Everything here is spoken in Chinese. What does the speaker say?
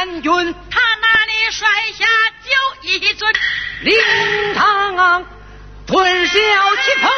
三军，他那里摔下就一尊灵堂，顿消气蓬。